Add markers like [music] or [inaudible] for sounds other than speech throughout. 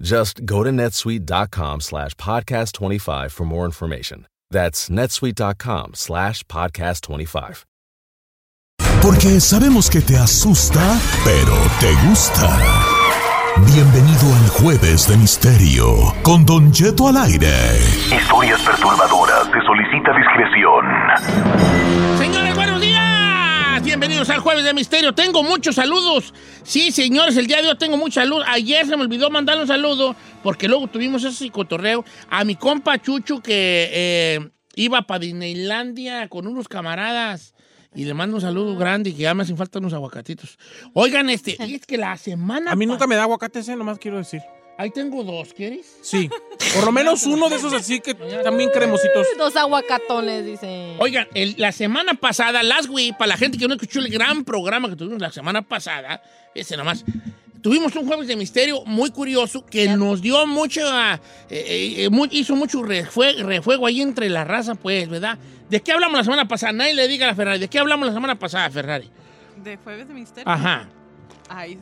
Just go to netsuite.com slash podcast 25 for more information. That's netsuite.com slash podcast 25. Porque sabemos que te asusta, pero te gusta. Bienvenido al Jueves de Misterio con Don Jeto al aire. Historias perturbadoras. Jueves de Misterio. Tengo muchos saludos. Sí, señores, el día de hoy tengo muchos saludos. Ayer se me olvidó mandarle un saludo porque luego tuvimos ese cotorreo a mi compa Chucho que eh, iba para Disneylandia con unos camaradas. Y le mando un saludo grande y que ya me hacen falta unos aguacatitos. Oigan, este, es que la semana A mí nunca me da aguacate ese, nomás quiero decir. Ahí tengo dos, ¿quieres? Sí. Por lo menos [laughs] uno de esos así que también cremositos. Dos aguacatones, dice. Oigan, el- la semana pasada, last week, para la gente que no escuchó el gran programa que tuvimos la semana pasada, ese nomás, tuvimos un jueves de misterio muy curioso que nos dio mucho, ah, eh, eh, mu- hizo mucho refue- refuego ahí entre la raza, pues, ¿verdad? ¿De qué hablamos la semana pasada? Nadie le diga a Ferrari, ¿de qué hablamos la semana pasada, Ferrari? ¿De Jueves de Misterio? Ajá. Ay.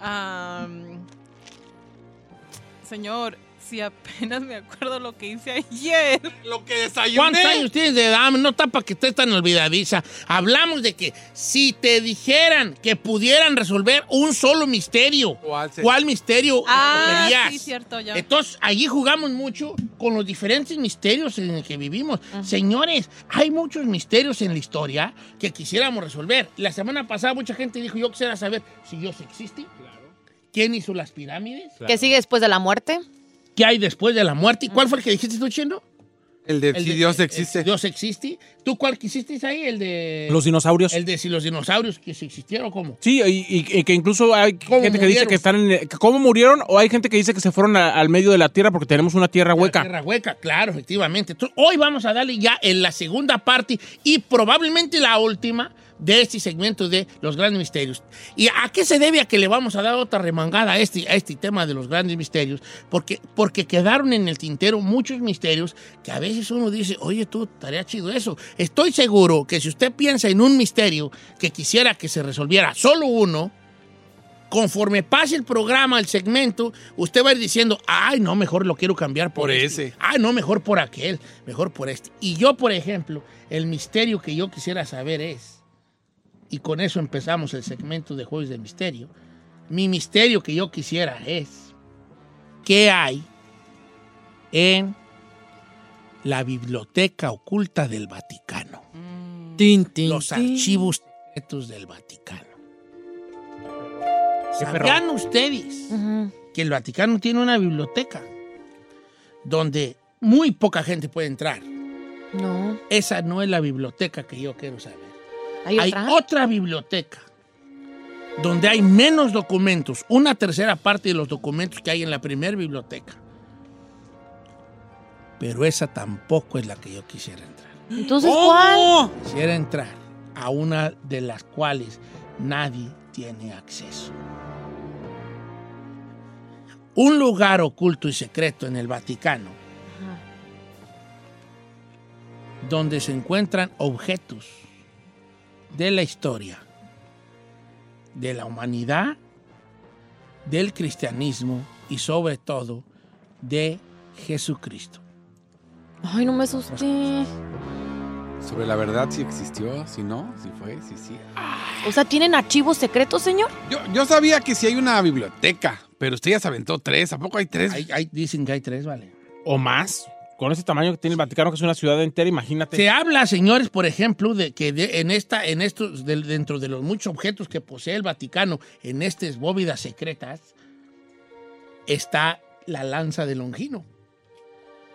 am, señor, si apenas me acuerdo lo que hice ayer. Lo que desayuné. ¿Cuántos años tienes de edad? No tapa que estés tan olvidadiza. Hablamos de que si te dijeran que pudieran resolver un solo misterio, ¿Cuál misterio Ah, sí, cierto, ya. Entonces, allí jugamos mucho con los diferentes misterios en el que vivimos. Señores, hay muchos misterios en la historia que quisiéramos resolver. La semana pasada mucha gente dijo, yo quisiera saber si Dios existe. ¿Quién hizo las pirámides? ¿Qué sigue después de la muerte? ¿Qué hay después de la muerte? ¿Y cuál fue el que dijiste tú, Chino? El de El si de- Dios el- existe. el Dios existe. ¿Tú cuál quisiste ahí? El de. Los dinosaurios. El de si los dinosaurios que si existieron o cómo. Sí, y, y- y que incluso hay ¿Cómo gente que dice murieron? que están en... que ¿Cómo murieron? O hay gente que dice que se fueron a- al medio de la tierra porque tenemos una tierra La hueca. tierra hueca, claro, efectivamente. Entonces, hoy vamos a darle ya en la segunda parte y probablemente la última de este segmento de los grandes misterios. ¿Y a qué se debe a que le vamos a dar otra remangada a este, a este tema de los grandes misterios? Porque, porque quedaron en el tintero muchos misterios que a veces uno dice, oye, tú, estaría chido eso. Estoy seguro que si usted piensa en un misterio que quisiera que se resolviera solo uno, conforme pase el programa, el segmento, usted va a ir diciendo, ay, no, mejor lo quiero cambiar por, Por este. ese. Ay, no, mejor por aquel, mejor por este. Y yo, por ejemplo, el misterio que yo quisiera saber es, y con eso empezamos el segmento de Juegos de Misterio, mi misterio que yo quisiera es, ¿qué hay en la biblioteca oculta del Vaticano? Los archivos secretos del Vaticano. ¿Sabían ustedes que el Vaticano tiene una biblioteca donde muy poca gente puede entrar? No. Esa no es la biblioteca que yo quiero saber. ¿Hay, Hay otra? otra biblioteca donde hay menos documentos, una tercera parte de los documentos que hay en la primera biblioteca. Pero esa tampoco es la que yo quisiera entrar. Entonces, ¿cuál? Quisiera entrar a una de las cuales nadie tiene acceso. Un lugar oculto y secreto en el Vaticano donde se encuentran objetos de la historia de la humanidad, del cristianismo y sobre todo de Jesucristo. Ay, no me asusté. Sobre la verdad si existió, si no, si fue, si sí. O sea, ¿tienen archivos secretos, señor? Yo, yo sabía que sí hay una biblioteca, pero usted ya se aventó tres. ¿A poco hay tres? Hay- hay- dicen que hay tres, vale. O más. Con ese tamaño que tiene el Vaticano, que es una ciudad entera, imagínate. Se habla, señores, por ejemplo, de que de- en esta, en estos, dentro de los muchos objetos que posee el Vaticano, en estas bóvedas secretas, está la lanza de Longino.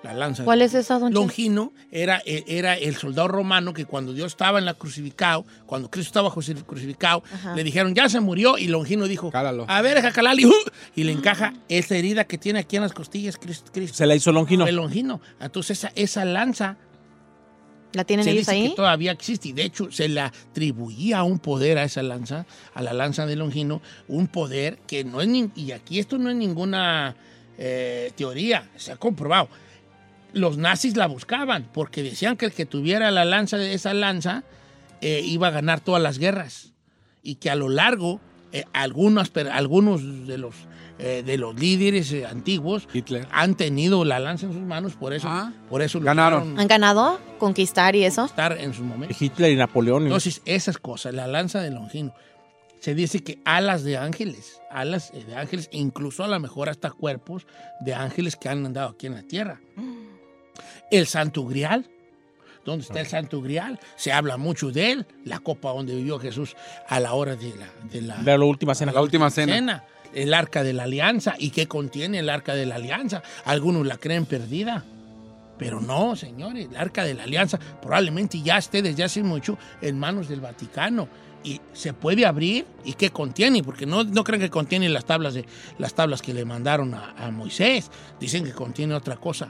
La lanza. ¿Cuál es esa, don? Longino era, eh, era el soldado romano que cuando Dios estaba en la crucificado, cuando Cristo estaba cruci- crucificado, Ajá. le dijeron, ya se murió, y Longino dijo, Cálalo. a ver, deja calarle", ¡uh! y le encaja esa herida que tiene aquí en las costillas, Cristo. Cristo. Se la hizo Longino. Fue Longino. Entonces esa, esa lanza ¿La tienen se ellos dice ahí? que todavía existe y de hecho se le atribuía un poder a esa lanza, a la lanza de Longino, un poder que no es, nin- y aquí esto no es ninguna eh, teoría, se ha comprobado. Los nazis la buscaban porque decían que el que tuviera la lanza de esa lanza eh, iba a ganar todas las guerras y que a lo largo eh, algunos, algunos de los, eh, de los líderes eh, antiguos Hitler. han tenido la lanza en sus manos, por eso, Ah. por eso Ganaron. ¿Han ganado? ¿Conquistar y eso? estar en su momento. Hitler y Napoleón. y- Entonces, esas cosas, la lanza de Longino, se dice que alas de ángeles, alas de ángeles, incluso a lo mejor hasta cuerpos de ángeles que han andado aquí en la tierra. El Santo Grial, ¿dónde está el Santo Grial? Se habla mucho de él, la copa donde vivió Jesús a la hora de la, de la, de la última cena. La última cena. cena. El arca de la alianza. ¿Y qué contiene el arca de la alianza? Algunos la creen perdida. Pero no, señores, el arca de la alianza probablemente ya esté desde hace mucho en manos del Vaticano. Y se puede abrir. ¿Y qué contiene? Porque no, no creen que contiene las tablas, de, las tablas que le mandaron a, a Moisés. Dicen que contiene otra cosa.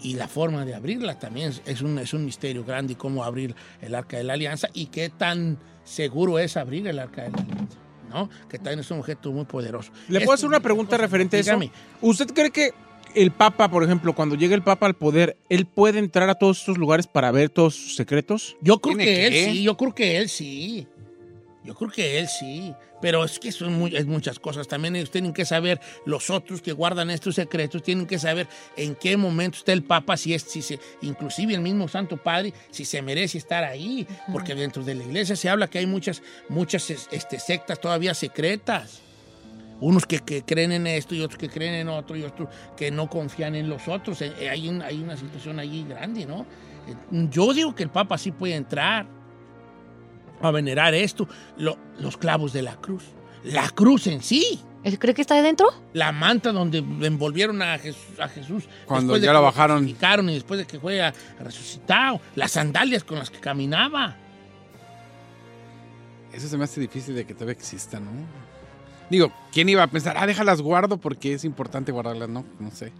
Y la forma de abrirla también es- un, es un misterio grande, cómo abrir el arca de la alianza y qué tan seguro es abrir el arca de la alianza. ¿no? Que también es un objeto muy poderoso. ¿Le Esto puedo hacer una pregunta cosa- referente a eso? dígame. ¿Usted cree que el Papa, por ejemplo, cuando llega el Papa al poder, él puede entrar a todos estos lugares para ver todos sus secretos? Yo creo ¿Tiene que que? él sí, yo creo que él sí. Yo creo que él sí. Pero es que son muy- es muchas cosas. También ellos tienen que saber, los otros que guardan estos secretos, tienen que saber en qué momento está el Papa, si es, si se, inclusive el mismo Santo Padre, si se merece estar ahí. Porque dentro de la iglesia se habla que hay muchas, muchas es- este, sectas todavía secretas. Unos que, que creen en esto y otros que creen en otro y otros que no confían en los otros. Eh, eh, Hay, un- hay una situación allí grande, ¿no? Eh, Yo digo que el Papa sí puede entrar a venerar esto, lo- los clavos de la cruz. La cruz en sí, ¿Él cree que está ahí dentro? la manta donde envolvieron a Jesús, a Jesús Cuando de ya lo bajaron. y después de que fue a- resucitado, las sandalias con las que caminaba. Eso se me hace difícil de que todavía exista, ¿no? Digo, ¿quién iba a pensar, ah, déjalas guardo porque es importante guardarlas? No, no sé.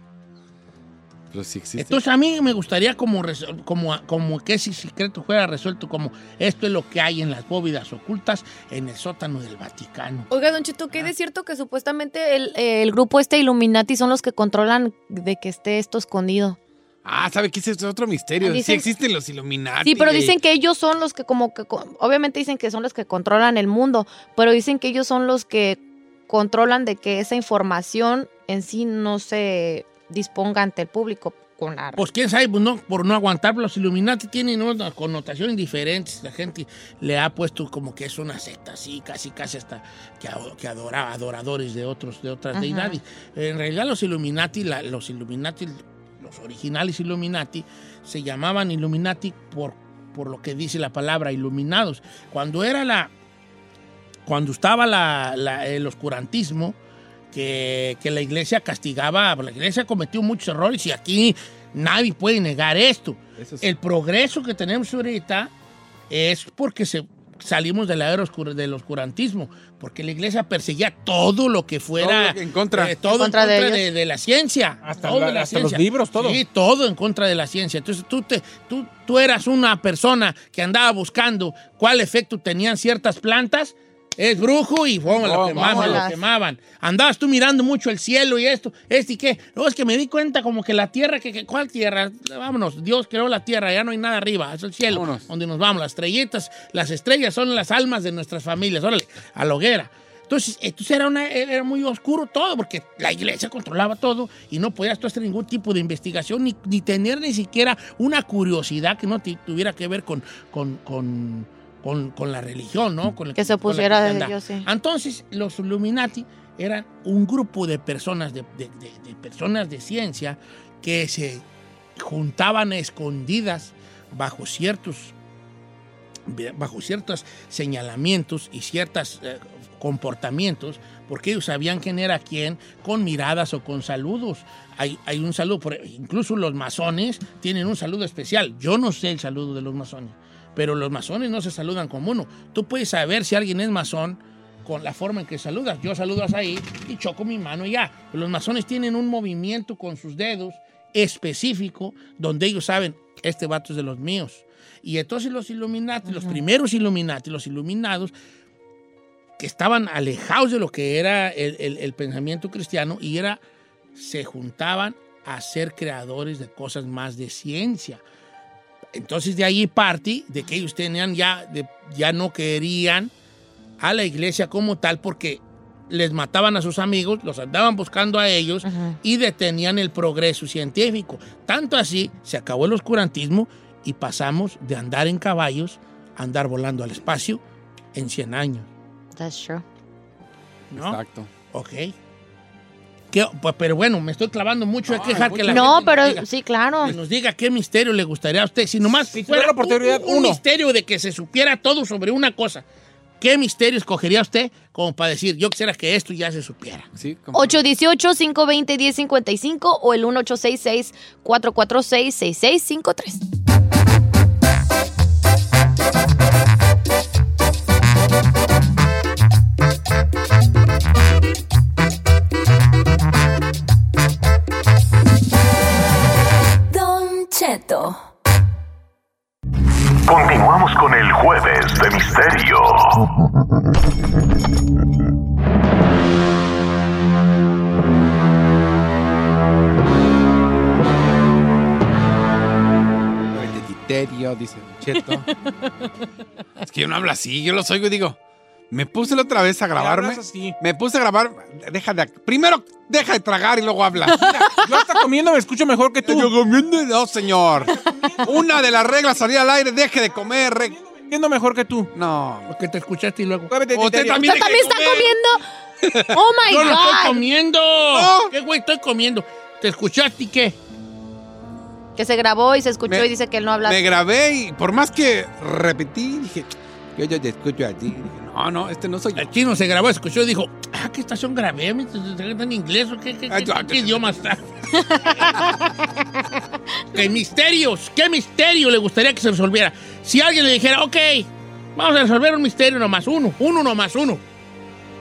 Pero si existe. Entonces a mí me gustaría como, como, como que ese secreto fuera resuelto como esto es lo que hay en las bóvedas ocultas en el sótano del Vaticano. Oiga, Don Chito, ¿qué es cierto que supuestamente el, eh, el grupo este Illuminati son los que controlan de que esté esto escondido? Ah, ¿sabe qué es esto? otro misterio? Ah, dicen- Sí existen los Illuminati. Sí, pero dicen que ellos son los que como que, obviamente dicen que son los que controlan el mundo, pero dicen que ellos son los que controlan de que esa información en sí no se disponga ante el público con la... Pues quién sabe, pues, no, por no aguantar, los Illuminati tienen unas connotaciones diferentes. La gente le ha puesto como que es una secta, así, casi, casi hasta que, que adora, adoradores de otros, de otras Ajá. deidades. En realidad los Illuminati, la- los Illuminati, los originales Illuminati, se llamaban Illuminati por, por lo que dice la palabra iluminados. Cuando era la, cuando estaba la- la- el oscurantismo, que, que la iglesia castigaba, la iglesia cometió muchos errores y aquí nadie puede negar esto. Sí. El progreso que tenemos ahorita es porque se, salimos de la era oscura- del oscurantismo, porque la iglesia perseguía todo lo que fuera Todo lo que en contra. eh, todo En contra en de contra ellos. de, de la ciencia. Hasta todo la- de la hasta los ciencia. libros, todo. Sí, todo en contra de la ciencia. Entonces tú, te, tú, tú eras una persona que andaba buscando cuál efecto tenían ciertas plantas. Es brujo y pum, lo Oh, quemaban, lo quemaban. Andabas tú mirando mucho el cielo y esto, este y qué. No, es que me di cuenta como que la tierra, que, que- ¿cuál tierra? Vámonos, Dios creó la tierra, ya no hay nada arriba, es el cielo, Vámonos. donde nos vamos. Las estrellitas, las estrellas son las almas de nuestras familias, órale, a la hoguera. Entonces, entonces era, una- era muy oscuro todo, porque la iglesia controlaba todo y no podías tú hacer ningún tipo de investigación ni, ni tener ni siquiera una curiosidad que no te- tuviera que ver con, con, con, con- con la religión, ¿no? Con el- Que se pusiera de ellos, sí. Entonces, los Illuminati eran un grupo de personas, de, de- de- de personas de ciencia que se juntaban a escondidas bajo ciertos bajo ciertos señalamientos y ciertos eh, comportamientos, porque ellos sabían quién era quién con miradas o con saludos. Hay, hay un saludo, por- incluso los masones tienen un saludo especial. Yo no sé el saludo de los masones, pero los masones no se saludan como uno. Tú puedes saber si alguien es masón con la forma en que saludas. Yo saludas ahí y choco mi mano y ya. Pero los masones tienen un movimiento con sus dedos específico donde ellos saben, este vato es de los míos. Y entonces los Illuminati, los primeros Illuminati, los iluminados, que estaban alejados de lo que era el, el- el pensamiento cristiano y era, se juntaban a ser creadores de cosas más de ciencia. Entonces de ahí parte de que ellos tenían ya, de- ya no querían a la iglesia como tal porque les mataban a sus amigos, los andaban buscando a ellos y detenían el progreso científico. Tanto así se acabó el oscurantismo y pasamos de andar en caballos a andar volando al espacio en 100 años. That's true. ¿No? Exacto. Ok. Pues, pero bueno, me estoy clavando mucho. Hay que dejar que la gente nos diga, qué misterio le gustaría a usted. Si nomás si fuera la oportunidad, un, uno. misterio de que se supiera todo sobre una cosa. ¿Qué misterio escogería usted como para decir, yo quisiera que esto ya se supiera? Sí, 818-520-1055 o el 1866 446 6653 Continuamos con el jueves de misterio. Jueves de misterio, dice Cheto. es que yo no hablo así, yo los oigo y digo, me puse la otra vez a grabarme. así. Me puse a grabar, deja de, primero deja de tragar y luego habla. Yo hasta comiendo me escucho mejor que tú. Yo comiendo, no, señor. Una de las reglas salir al aire, deje de comer. re- Comiendo mejor que tú. No. Porque te escuchaste y luego... Usted también ¿Usted también está comiendo? [laughs] ¡Oh, my Yo no estoy God! comiendo. No. ¿Qué güey estoy comiendo? ¿Te escuchaste y qué? Que se grabó y se escuchó Me- y dice que él no habla. Me grabé y por más que repetí, dije, yo ya te escucho a ti. Dije, no, no, este no soy yo. El chino se grabó, escuchó y dijo, ah, ¿qué estación grabé? ¿Me- te- te- te- ¿En inglés o qué, qué, Ay, qué- yo- qué idioma está? [laughs] ¿Qué misterios? ¿Qué misterio le gustaría que se resolviera? Si alguien le dijera, ok, vamos a resolver un misterio nomás uno, uno nomás uno.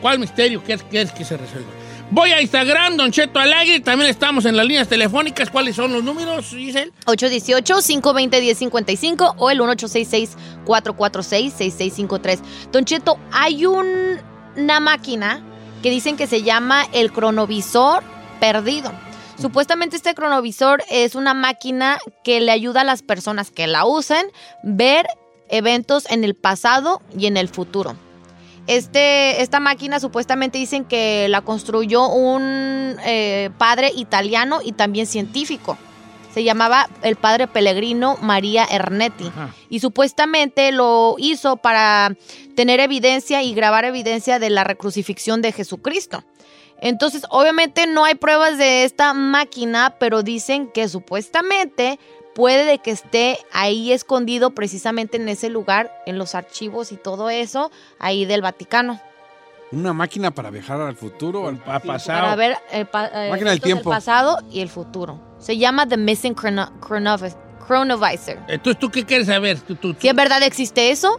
¿Cuál misterio quieres que se resuelva? Voy a Instagram, Don Cheto Alegre, también estamos en las líneas telefónicas. ¿Cuáles son los números, Giselle? 818-520-1055 o el 1866-446-6653. Don Cheto, hay un- una máquina que dicen que se llama el cronovisor perdido. Supuestamente este cronovisor es una máquina que le ayuda a las personas que la usen ver eventos en el pasado y en el futuro. Este, esta máquina supuestamente dicen que la construyó un eh, padre italiano y también científico. Se llamaba el padre Pellegrino María Ernetti. Ajá. Y supuestamente lo hizo para tener evidencia y grabar evidencia de la recrucifixión de Jesucristo. Entonces, obviamente no hay pruebas de esta máquina, pero dicen que supuestamente puede de que esté ahí escondido precisamente en ese lugar, en los archivos y todo eso, ahí del Vaticano. Una máquina para viajar al futuro. al- Ha pasado. Para ver el, pa- eh, Máquina del tiempo. pasado y el futuro. Se llama The Missing Chrono- Chronovis- Chronovisor. Entonces, ¿tú qué quieres saber? ¿Tú, tú, tú? Si en verdad existe eso,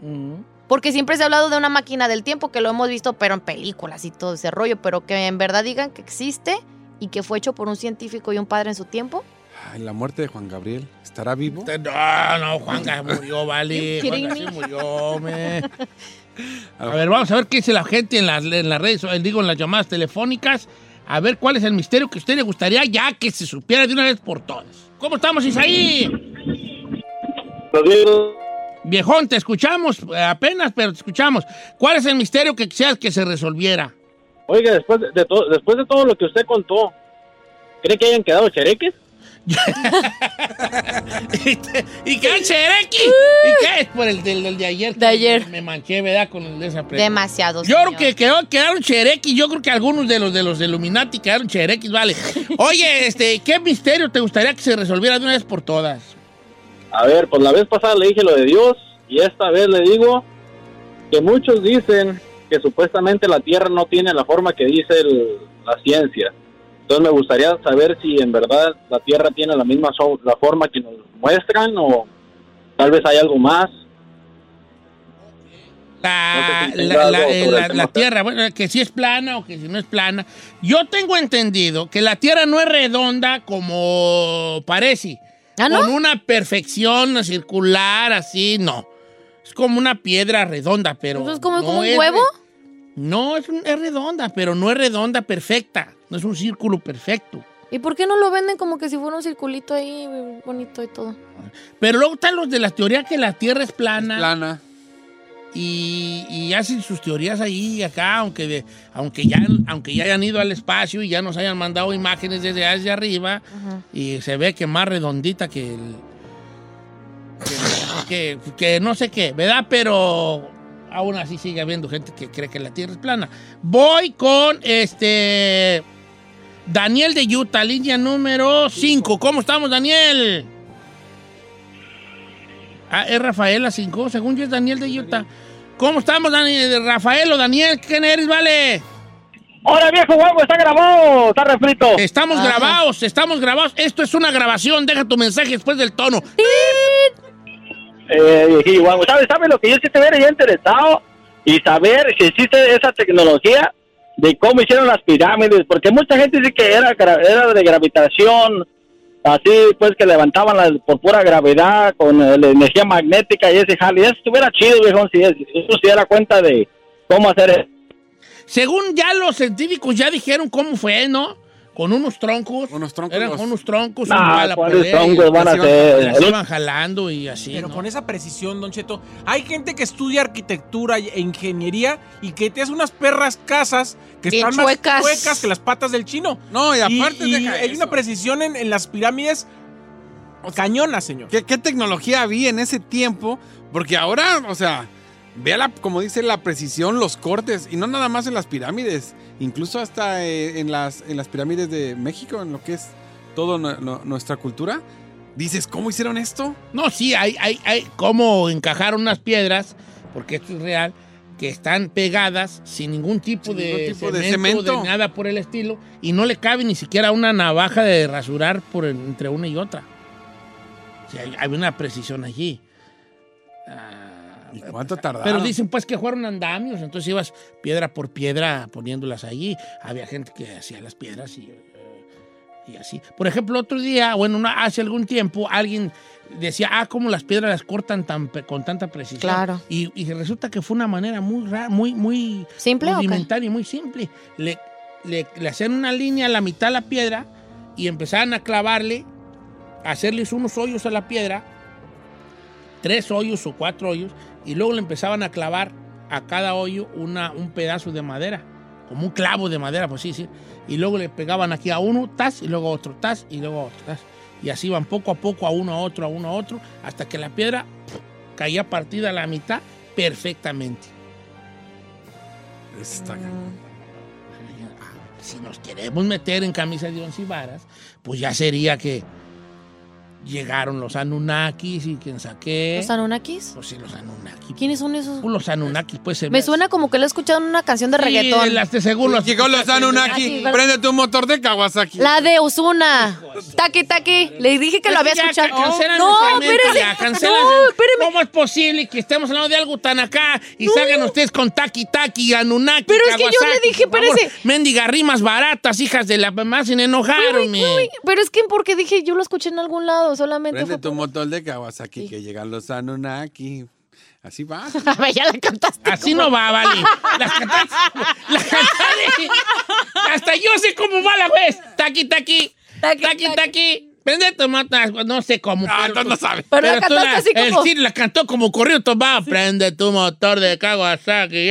Mm. porque siempre se ha hablado de una máquina del tiempo que lo hemos visto, pero en películas y todo ese rollo, pero que en verdad digan que existe y que fue hecho por un científico y un padre en su tiempo. Ay, la muerte de Juan Gabriel. ¿Estará vivo? No, no, Juanga murió, vale. Sí me? murió, me. [laughs] A ver, vamos a ver qué dice la gente en las, en las redes, eh, digo, en las llamadas telefónicas. A ver cuál es el misterio que a usted le gustaría ya que se supiera de una vez por todas. ¿Cómo estamos, Isaí? Viejón, te escuchamos eh, apenas, pero te escuchamos. ¿Cuál es el misterio que quisieras que se resolviera? Oiga, después de, de to- después de todo lo que usted contó, ¿cree que hayan quedado chereques? [laughs] ¿Y qué es Cherequi? ¿Y qué es por el del, del de ayer? De ayer. Me manché, ¿verdad? Con el de esa. Demasiado. Yo creo que quedó, quedaron cherequis. Yo creo que algunos de los de los Illuminati quedaron cherequis, vale. Oye, [laughs] este, ¿qué misterio te gustaría que se resolviera de una vez por todas? A ver, pues la vez pasada le dije lo de Dios y esta vez le digo que muchos dicen que supuestamente la Tierra no tiene la forma que dice el- la ciencia. Entonces me gustaría saber si en verdad la Tierra tiene la misma so- la forma que nos muestran o tal vez hay algo más. La, No sé si la- la- eh, Tierra, bueno, que si es plana o que si no es plana. Yo tengo entendido que la Tierra no es redonda como parece. ¿Ah, no? Con una perfección circular así, no. Es como una piedra redonda, pero. ¿Entonces como, no como un es huevo? No, es, un- es redonda, pero no es redonda perfecta. No es un círculo perfecto. ¿Y por qué no lo venden como que si fuera un circulito ahí bonito y todo? Pero luego están los de la teoría que la Tierra es plana. Plana. y, y hacen sus teorías ahí y acá, aunque, de, aunque, ya, aunque ya hayan ido al espacio y ya nos hayan mandado imágenes desde hacia arriba, y se ve que más redondita que el. Que, que- que no sé qué, ¿verdad? Pero aún así sigue habiendo gente que cree que la Tierra es plana. Voy con este. Daniel de Utah, línea número 5. ¿Cómo estamos, Daniel? Ah, es Rafaela 5, según yo es Daniel de Utah. ¿Cómo estamos, Daniel? Rafael o Daniel? ¿Quién eres, vale? ¡Hola viejo guapo! ¡Está grabado! ¡Está refrito! Estamos grabados, estamos grabados. Esto es una grabación. Deja tu mensaje después del tono. Eh, viejillo guapo, ¿sabe, ¿sabe lo que yo sí te hubiera interesado? Y saber si existe esa tecnología de cómo hicieron las pirámides, porque mucha gente dice que era, era de gravitación, así pues que levantaban las- por pura gravedad, con eh, la energía magnética y ese jale. Eso estuviera chido, viejo, si es- eso se diera cuenta de cómo hacer eso. Según ya los científicos ya dijeron cómo fue, ¿no? Con unos troncos. Unos troncos. Eran los- con unos troncos. Bala ¿cuáles troncos van a las iban- ser? Las iban jalando y así. Pero ¿no? con esa precisión, Don Cheto, hay gente que estudia arquitectura e ingeniería y que te hace unas perras casas que Bien están chuecas. más chuecas que las patas del chino. No, y aparte y deja hay eso. una precisión en, en las pirámides cañona, señor. ¿Qué, qué tecnología había en ese tiempo? Porque ahora, o sea, vea la, como dice la precisión, los cortes, y no nada más en las pirámides, incluso hasta eh, en, las, en las pirámides de México, en lo que es toda nuestra cultura. Dices, ¿cómo hicieron esto? No, sí, hay, hay, hay cómo encajar unas piedras, porque esto es real, que están pegadas sin ningún tipo, Sin de, ningún tipo de cemento, cemento. de nada por el estilo, y no le cabe ni siquiera una navaja de rasurar por en- entre una y otra. O sea, hay, hay una precisión allí. ¿Y cuánto tardaron? Pero dicen pues que fueron andamios, entonces ibas piedra por piedra poniéndolas allí. Había gente que hacía las piedras y, eh, y así. Por ejemplo, otro día, bueno, una- hace algún tiempo, alguien decía, ah, cómo las piedras las cortan tan, con tanta precisión. Claro. Y, y resulta que fue una manera muy rara, muy, muy ¿Simple rudimentaria y muy simple. Le, le, le hacían una línea a la mitad de la piedra y empezaban a clavarle, a hacerles unos hoyos a la piedra, tres hoyos o cuatro hoyos, y luego le empezaban a clavar a cada hoyo una, un pedazo de madera, como un clavo de madera, pues sí, sí. Y luego le pegaban aquí a uno, tas, y luego a otro, tas, y luego a otro, tas. Y así iban poco a poco, a uno a otro, a uno a otro, hasta que la piedra caía partida a la mitad perfectamente. Está Ah, Si nos queremos meter en camisa de once varas, pues ya sería que llegaron los Anunnakis y quien saqué. ¿Los Anunnakis? Pues sí, los Anunnakis. ¿Quiénes son esos? Pues los Anunnakis, pues se Me suena como que lo he escuchado en una canción de Sí, reggaetón. las de los Llegó los Ah, Anunnaki, sí, ¿verdad? prende tu motor de Kawasaki. La de Osuna. Taki, taki. Le dije que lo había escuchado. cancela no, espérese. ya, no, espéreme. ¿Cómo es posible que estemos hablando de algo tan acá y salgan ustedes con Taki Taki, Anunnaki, Pero es que yo le dije, espérese. Mendiga rimas baratas, hijas de la mamá, sin enojarme. Uy, pero es que porque dije, yo lo escuché en algún lado, solamente Prende fue tu por- motor de Kawasaki, que llegan los Anunnaki. Así va. [laughs] A ver, ya la cantaste. Así no va, vale. Las cantaste. Las cantaste. Hasta yo sé cómo va la vez. Taqui, taqui. Taqui, taqui. Prende tu mata. No sé cómo. Ah, pero- no sabe. Pero la tú cantaste así el sí la cantó como corrido tomaba. Prende tu motor de Kawasaki.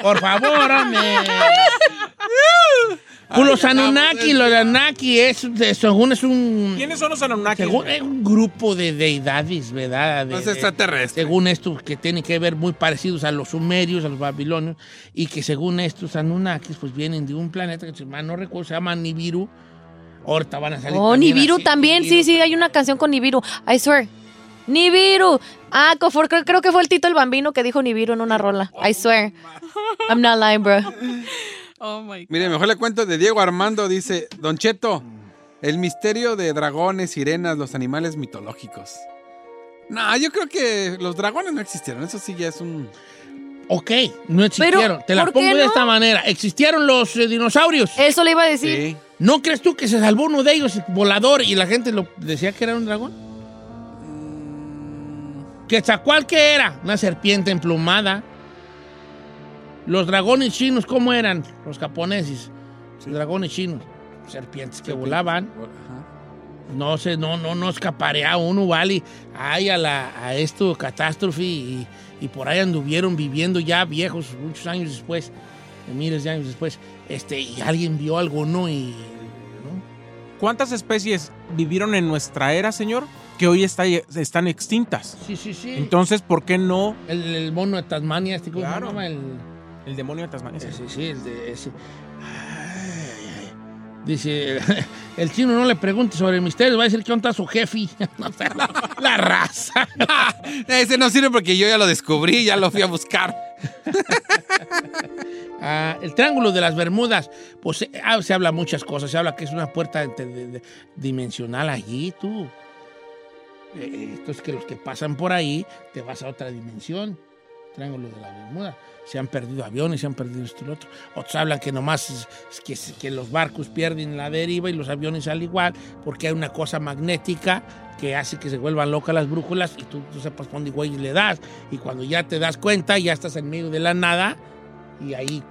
Por favor, hombre. [laughs] Pues los Anunnaki, los Anunnaki es, según es un... ¿Quiénes son los Anunnaki? Según es un grupo de deidades, ¿verdad? De- No es de- extraterrestre. según esto, que tienen que ver muy parecidos a los sumerios, a los babilonios, y que según estos Anunnakis, pues vienen de un planeta que se llama, no recuerdo, se llama Nibiru. Ahorita van a salir. Oh, también Nibiru así, también. Sí, Nibiru. sí, hay una canción con Nibiru. I swear. Nibiru. Ah, co- fue- creo, creo que fue el Tito el Bambino que dijo Nibiru en una rola. I swear. I'm not lying, bro. Oh my God. Mire, mejor le cuento de Diego Armando. Dice, Don Cheto, el misterio de dragones, sirenas, los animales mitológicos. No, yo creo que los dragones no existieron. Eso sí ya es un... Ok, no existieron. Te la ¿por qué pongo de no? esta manera. ¿Existieron los eh, dinosaurios? Eso le iba a decir. Sí. ¿No crees tú que se salvó uno de ellos volador y la gente lo decía que era un dragón? ¿Quetzalcoatl qué era? Una serpiente emplumada. Los dragones chinos, ¿cómo eran? Los japoneses. Los dragones chinos. Serpientes que volaban. Ajá. No sé, no, no, no escaparía uno, vale. Ay, a, la, a esto, catástrofe, y, y por ahí anduvieron viviendo ya viejos, muchos años después, de miles de años después, este, y alguien vio alguno y. ¿no? ¿Cuántas especies vivieron en nuestra era, señor, que hoy está- están extintas? Sí, sí, sí. Entonces, ¿por qué no el, el mono de Tasmania, este, ¿cómo Claro. se llama? El, el demonio de Tasmania? sí, sí, el de ese. Ay, ay. Dice, [laughs] el chino no le pregunte sobre el misterio, va a decir que onda su jefe. [laughs] No la, la raza. [laughs] Ese no sirve porque yo ya lo descubrí, ya lo fui a buscar. Ah, el Triángulo de las Bermudas, pues eh, ah, se habla muchas cosas. Se habla que es una puerta de- de- dimensional allí, tú. Eh, esto es que los que pasan por ahí te vas a otra dimensión. Triángulo de las Bermudas. Se han perdido aviones, se han perdido esto y lo otro. Otros hablan que nomás es, que, que los barcos pierden la deriva y los aviones al igual, porque hay una cosa magnética que hace que se vuelvan locas las brújulas y tú, tú sepas dónde güey le das. Y cuando ya te das cuenta, ya estás en medio de la nada y ahí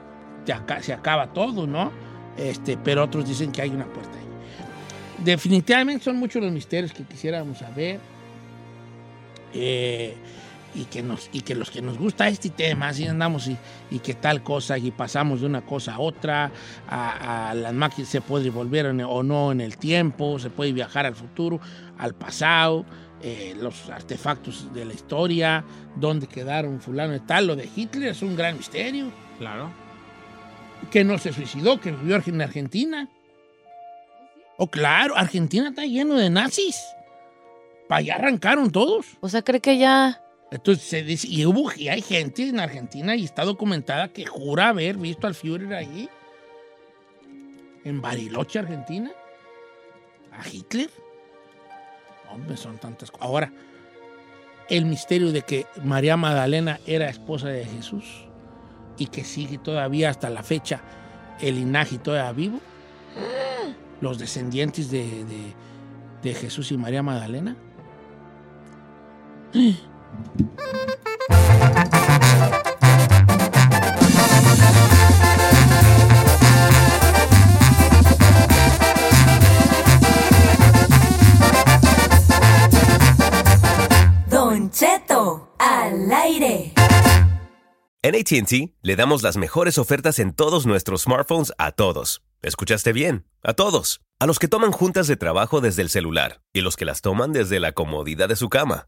te se acaba todo, ¿no? Este, pero otros dicen que hay una puerta ahí. Definitivamente son muchos los misterios que quisiéramos saber. Eh, y, que nos, y que los que nos gusta este tema, así andamos y, y que tal cosa, y pasamos de una cosa a otra, a, a las máquinas se puede volver en- o no en el tiempo, se puede viajar al futuro, al pasado, eh, los artefactos de la historia, dónde quedaron fulano y tal, lo de Hitler es un gran misterio Claro. que no se suicidó, que vivió en Argentina. Oh, claro, Argentina está lleno de nazis. Para allá arrancaron todos. O sea, cree que ya. Entonces se dice, y hubo, y hay gente en Argentina y está documentada que jura haber visto al Führer allí. En Bariloche, Argentina. A Hitler. Hombre, son tantas cosas. Ahora, el misterio de que María Magdalena era esposa de Jesús y que sigue todavía hasta la fecha el linaje todavía vivo. Los descendientes de, de- de Jesús y María Magdalena. Don Cheto al aire. En ATT le damos las mejores ofertas en todos nuestros smartphones a todos. ¿Escuchaste bien? A todos. A los que toman juntas de trabajo desde el celular y los que las toman desde la comodidad de su cama.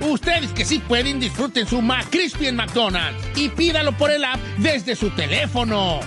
Ustedes que sí pueden, disfruten su McCrispy en McDonald's y pídalo por el app desde su teléfono.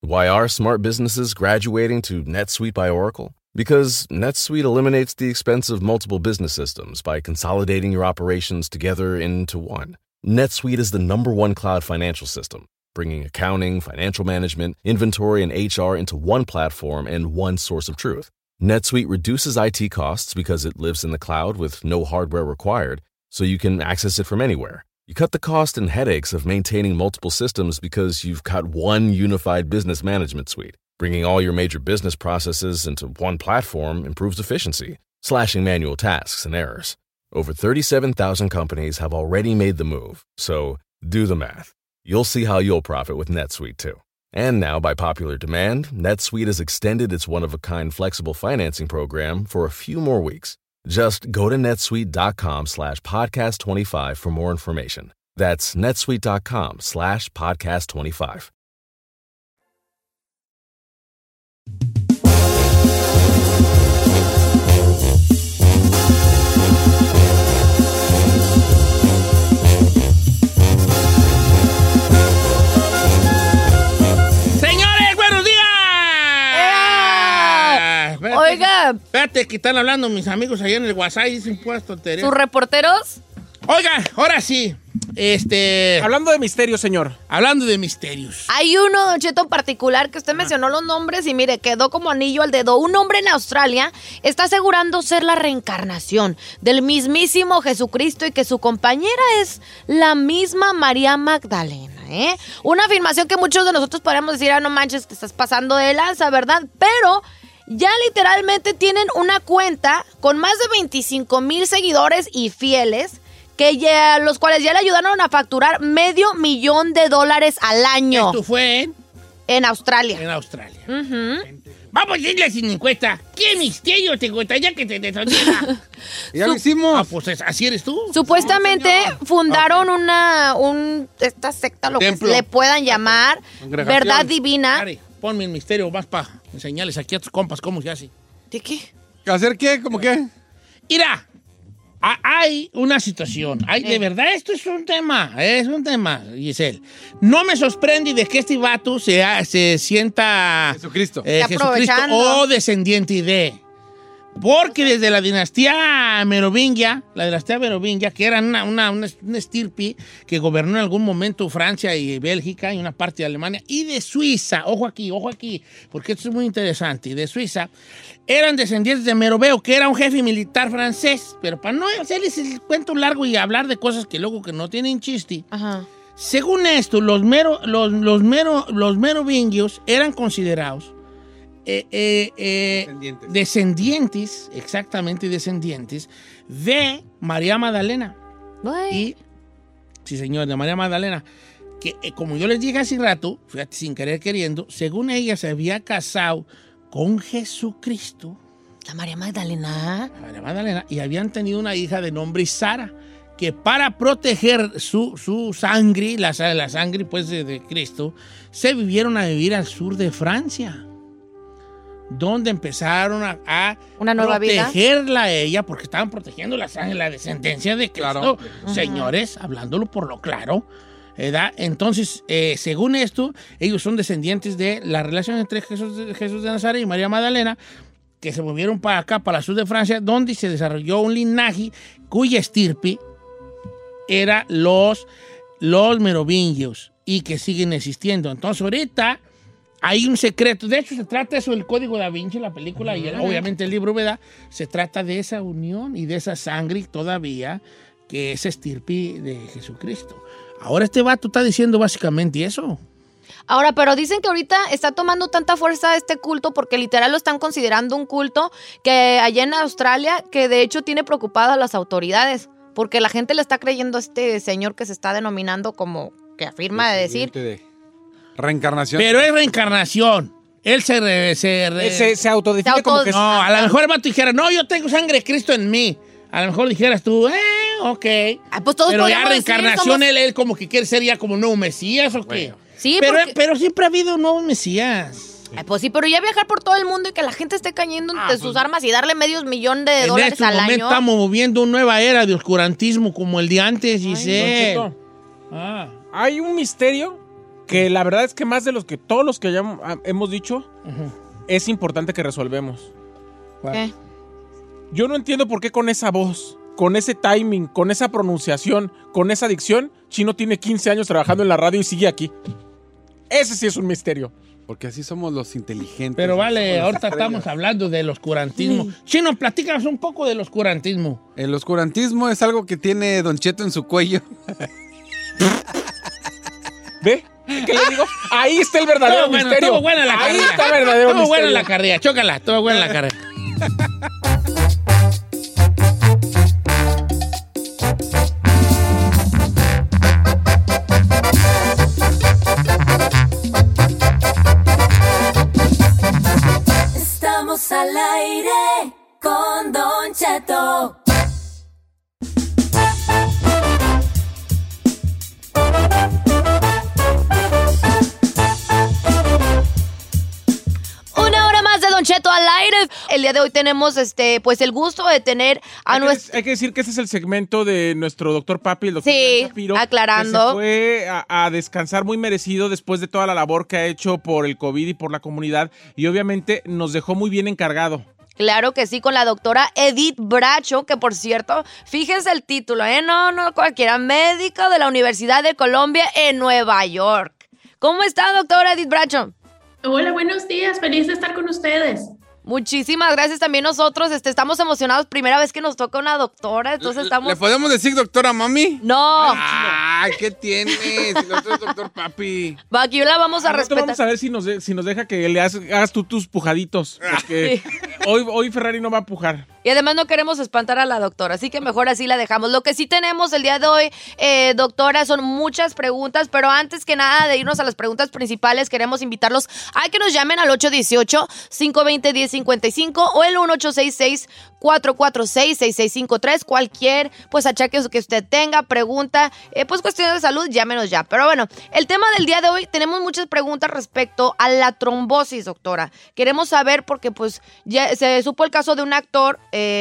Why are smart businesses graduating to NetSuite by Oracle? Because NetSuite eliminates the expense of multiple business systems by consolidating your operations together into one. NetSuite is the number one cloud financial system, bringing accounting, financial management, inventory, and HR into one platform and one source of truth. NetSuite reduces IT costs because it lives in the cloud with no hardware required, so you can access it from anywhere. You cut the cost and headaches of maintaining multiple systems because you've got one unified business management suite. Bringing all your major business processes into one platform improves efficiency, slashing manual tasks and errors. Over 37,000 companies have already made the move, so do the math. You'll see how you'll profit with NetSuite too. And now, by popular demand, NetSuite has extended its one of a kind flexible financing program for a few more weeks. Just go to netsuite.com slash podcast 25 for more information. That's netsuite.com slash podcast 25. Espérate, que están hablando mis amigos allá en el WhatsApp y dicen puesto Teresa. sus reporteros, Oiga, ahora sí. Este. Hablando de misterio, señor. Hablando de misterios. hay uno, Don Cheto, en particular que usted mencionó los nombres y mire, quedó como anillo al dedo. Un hombre en Australia está asegurando ser la reencarnación del mismísimo Jesucristo y que su compañera es la misma María Magdalena. ¿eh? Una afirmación que muchos de nosotros podríamos decir, ah, no manches, te estás pasando de lanza, ¿verdad? Pero ya literalmente tienen una cuenta con más de 25 mil seguidores y fieles. Que ya, los cuales ya le ayudaron a facturar medio millón de dólares al año. Esto fue en, En Australia. en Australia. Vamos a sin encuesta. ¿Qué misterio te gustaría que te desonera? [laughs] Ya lo hicimos. Ah, pues es- así eres tú. Supuestamente fundaron una un esta secta lo Templo. que le puedan llamar verdad divina. Ponme el misterio más para enseñarles aquí a tus compas cómo se hace. ¿De qué? ¿Hacer qué? ¿Cómo qué? Mira, ha- hay una situación. Hay, Eh. De verdad, esto es un tema. Es un tema, Giselle. No me sorprende de que este vato sea, se sienta Jesucristo. eh, Jesucristo o descendiente de. Porque desde la dinastía merovingia, la dinastía merovingia, que era una, una, una, estirpe que gobernó en algún momento Francia y Bélgica y una parte de Alemania, y de Suiza, ojo aquí, ojo aquí, porque esto es muy interesante, y de Suiza, eran descendientes de Meroveo, que era un jefe militar francés, pero para no hacerles el cuento largo y hablar de cosas que luego que no tienen chiste, Ajá. según esto, los, mero, los, los, mero, los merovingios eran considerados eh, eh, eh, Descendientes. descendientes, exactamente descendientes, de María Magdalena. Y, sí señor, de María Magdalena, que eh, como yo les dije hace rato, fíjate, sin querer queriendo, según ella se había casado con Jesucristo, la María Magdalena. María Magdalena, y habían tenido una hija de nombre Sara, que para proteger su, su sangre, la, la sangre pues de, de Cristo, se vivieron a vivir al sur de Francia, donde empezaron a, a Una nueva vida. protegerla a ella, porque estaban protegiendo la sangre, la descendencia de Cristo. Claro. Señores, hablándolo por lo claro. ¿verdad? Entonces, eh, según esto, ellos son descendientes de la relación entre Jesús, de- Jesús de Nazaret y María Magdalena, que se movieron para acá, para el sur de Francia, donde se desarrolló un linaje cuya estirpe era los, los merovingios y que siguen existiendo. Entonces, ahorita hay un secreto. De hecho, se trata eso del Código da Vinci, la película, y el- obviamente el libro, ¿verdad? Se trata de esa unión y de esa sangre todavía que es estirpe de Jesucristo. Ahora este vato está diciendo básicamente eso. Ahora, pero dicen que ahorita está tomando tanta fuerza este culto porque literal lo están considerando un culto que allá en Australia, que de hecho tiene preocupadas a las autoridades, porque la gente le está creyendo a este señor que se está denominando como que afirma de decir, De reencarnación. Pero es reencarnación. Él se... re- se, re- Se, se autodefine Se como auto- que No, a lo mejor el vato dijera, no, yo tengo sangre de Cristo en mí. A lo mejor dijeras tú, eh, ok. Ah, pues todos Pero ya podríamos decir, reencarnación, somos- él, él como que quiere ser ya como nuevo Mesías o qué. Sí, pero, porque- pero siempre ha habido nuevos Mesías. Ay, pues sí, pero ya viajar por todo el mundo y que la gente esté cayendo de sus armas y darle medios millón de en dólares este al momento año. estamos moviendo una nueva era de oscurantismo como el de antes, Don Giselle. Cheto, Ah, Hay un misterio que la verdad es que más de los que todos los que ya hemos dicho, es importante que resolvemos. ¿Qué? Yo no entiendo por qué con esa voz, con ese timing, con esa pronunciación, con esa dicción, Chino tiene 15 años trabajando en la radio y sigue aquí. Ese sí es un misterio. Porque así somos los inteligentes. Pero vale, ahorita estrellas. estamos hablando del oscurantismo. Chino, platícanos un poco del oscurantismo. El oscurantismo es algo que tiene Don Cheto en su cuello. ¿Ve? ¿Qué le digo? Ahí está el verdadero bueno, misterio. estuvo buena la Ahí carrera. está el verdadero buena misterio. la carrera, chócala, estuvo buena la carrera. De hoy tenemos este, pues el gusto de tener a Hay que, nuestro. hay que decir que ese es el segmento de nuestro doctor Papi, el doctor Sí, Shapiro, aclarando. Que se fue a, a descansar muy merecido después de toda la labor que ha hecho por el COVID y por la comunidad. Y obviamente nos dejó muy bien encargado. Claro que sí, con la doctora Edith Bracho, que por cierto, fíjense el título, ¿eh? No, no cualquiera, médica de la Universidad de Colombia en Nueva York. ¿Cómo está, doctora Edith Bracho? Hola, buenos días. Feliz de estar con ustedes. Muchísimas gracias también nosotros. Este, estamos emocionados. Primera vez que nos toca una doctora, entonces estamos. ¿Le podemos decir doctora mami? No, Ay, ¿qué tienes? El otro es doctor Papi. va, aquí la vamos a rato respetar. Vamos a ver si nos, de- si nos deja que le hagas, hagas tú tus pujaditos. Porque [laughs] hoy, hoy Ferrari no va a pujar. Y además no queremos espantar a la doctora, así que mejor así la dejamos. Lo que sí tenemos el día de hoy, eh, doctora, son muchas preguntas, pero antes que nada de irnos a las preguntas principales, queremos invitarlos a que nos llamen al 818-520-1055 o el 1866-446-6653. Cualquier pues achaque que usted tenga, pregunta, eh, pues cuestiones de salud, llámenos ya. Pero bueno, el tema del día de hoy, tenemos muchas preguntas respecto a la trombosis, doctora. Queremos saber porque pues ya se supo el caso de un actor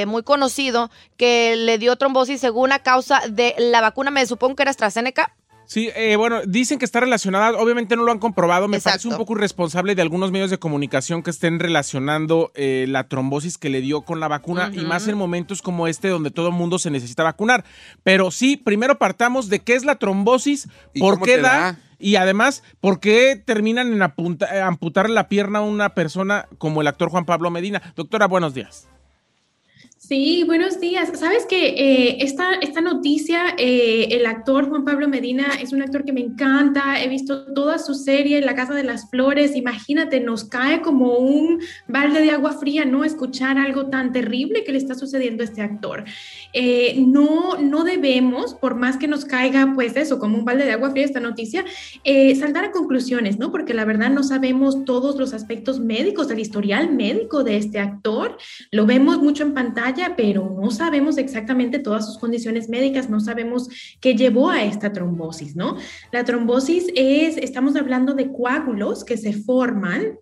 muy conocido que le dio trombosis según a causa de la vacuna, me supongo que era AstraZeneca. Sí, eh, bueno, dicen que está relacionada, obviamente no lo han comprobado, me parece un poco irresponsable de algunos medios de comunicación que estén relacionando eh, la trombosis que le dio con la vacuna y más en momentos como este donde todo el mundo se necesita vacunar. Pero sí, primero partamos de qué es la trombosis, ¿Y por qué da, da? y además por qué terminan en apunta- eh, amputar la pierna a una persona como el actor Juan Pablo Medina. Doctora, buenos días. Sí, buenos días. Sabes que eh, esta, esta noticia, eh, el actor Juan Pablo Medina es un actor que me encanta. He visto toda su serie, La Casa de las Flores. Imagínate, nos cae como un balde de agua fría no escuchar algo tan terrible que le está sucediendo a este actor. Eh, no, no debemos, por más que nos caiga, pues eso, como un balde de agua fría esta noticia, eh, saltar a conclusiones, ¿no? Porque la verdad no sabemos todos los aspectos médicos del historial médico de este actor. Lo vemos mucho en pantalla, pero no sabemos exactamente todas sus condiciones médicas, no sabemos qué llevó a esta trombosis, ¿no? La trombosis es, estamos hablando de coágulos que se forman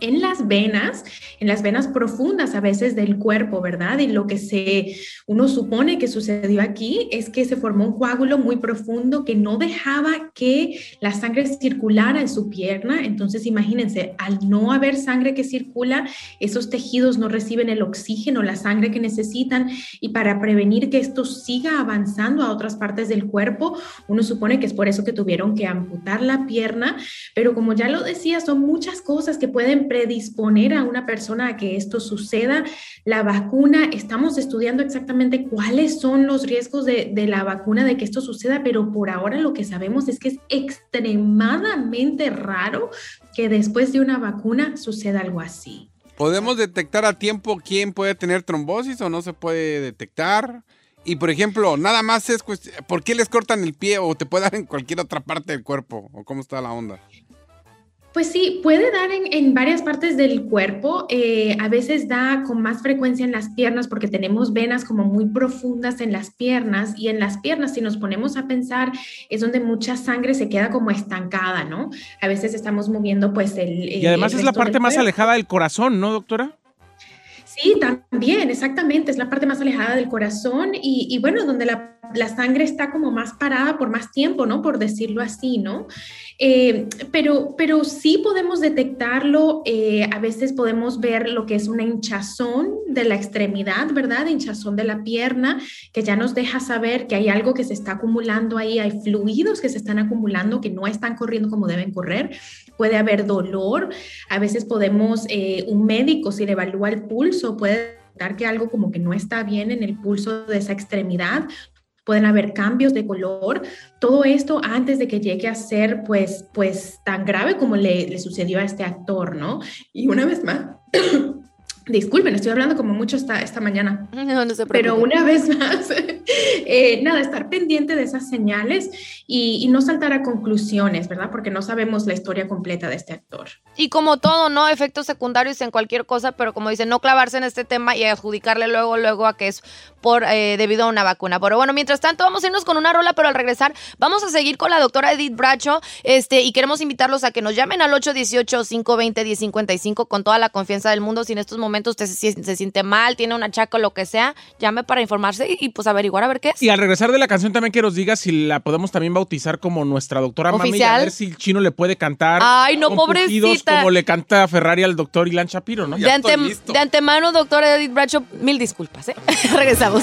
en las venas, en las venas profundas a veces del cuerpo, ¿verdad? Y lo que se uno supone que sucedió aquí es que se formó un coágulo muy profundo que no dejaba que la sangre circulara en su pierna. Entonces, imagínense, al no haber sangre que circula, esos tejidos no reciben el oxígeno, la sangre que necesitan y para prevenir que esto siga avanzando a otras partes del cuerpo, uno supone que es por eso que tuvieron que amputar la pierna, pero como ya lo decía, son muchas cosas que pueden predisponer a una persona a que esto suceda. La vacuna, estamos estudiando exactamente cuáles son los riesgos de, de la vacuna de que esto suceda, pero por ahora lo que sabemos es que es extremadamente raro que después de una vacuna suceda algo así. ¿Podemos detectar a tiempo quién puede tener trombosis o no se puede detectar? Y por ejemplo, nada más es ¿por qué les cortan el pie o te puede dar en cualquier otra parte del cuerpo? ¿O cómo está la onda? Pues sí, puede dar en, en varias partes del cuerpo. eh, a veces da con más frecuencia en las piernas porque tenemos venas como muy profundas en las piernas y en las piernas, si nos ponemos a pensar, es donde mucha sangre se queda como estancada, ¿no? A veces estamos moviendo pues el... Y además es la parte más alejada del corazón, ¿no, doctora? Sí, también, exactamente, es la parte más alejada del corazón y, y bueno, donde la, la sangre está como más parada por más tiempo, ¿no? Por decirlo así, ¿no? Eh, pero, pero sí podemos detectarlo, eh, a veces podemos ver lo que es una hinchazón de la extremidad, ¿verdad? Hinchazón de la pierna, que ya nos deja saber que hay algo que se está acumulando ahí, hay fluidos que se están acumulando, que no están corriendo como deben correr. Puede haber dolor, a veces podemos, eh, un médico, si le evalúa el pulso, puede detectar que algo como que no está bien en el pulso de esa extremidad pueden haber cambios de color, todo esto antes de que llegue a ser pues, pues tan grave como le, le sucedió a este actor, ¿no? Y una vez más, [clears throat] disculpen, estoy hablando como mucho esta, esta mañana, [laughs] No, no se pero una vez más, [laughs] eh, nada, estar pendiente de esas señales y, y no saltar a conclusiones, ¿verdad? Porque no sabemos la historia completa de este actor. Y como todo, ¿no? Efectos secundarios en cualquier cosa, pero como dicen, no clavarse en este tema y adjudicarle luego, luego a que es por eh, debido a una vacuna. Pero bueno, mientras tanto, vamos a irnos con una rola, pero al regresar vamos a seguir con la doctora Edith Bracho, este, y queremos invitarlos a que nos llamen al 818-520-1055 con toda la confianza del mundo. Si en estos momentos usted se, sie- se siente mal, tiene una chaca o lo que sea, llame para informarse y, y, pues averiguar a ver qué es. Y al regresar de la canción también que nos diga si la podemos también bautizar como nuestra doctora mami y a ¿Oficial? ver si el chino le puede cantar. Ay, no, pobrecita. Como le canta Ferrari al doctor Ilan Shapiro, ¿no? De, antem- de antemano, doctora Edith Bracho, mil disculpas, ¿eh? [laughs] Regresamos.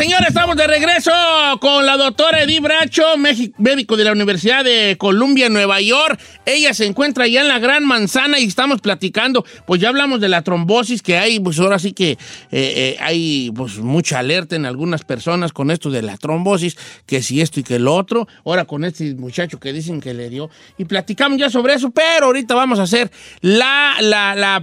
Señores, estamos de regreso con la doctora Edith Bracho, médico de la Universidad de Columbia, Nueva York. Ella se encuentra allá en la Gran Manzana y estamos platicando. Pues ya hablamos de la trombosis que hay, pues ahora sí que eh, eh, hay pues mucha alerta en algunas personas con esto de la trombosis, que si esto y que lo otro. Ahora con este muchacho que dicen que le dio. Y platicamos ya sobre eso, pero ahorita vamos a hacer la, la, la-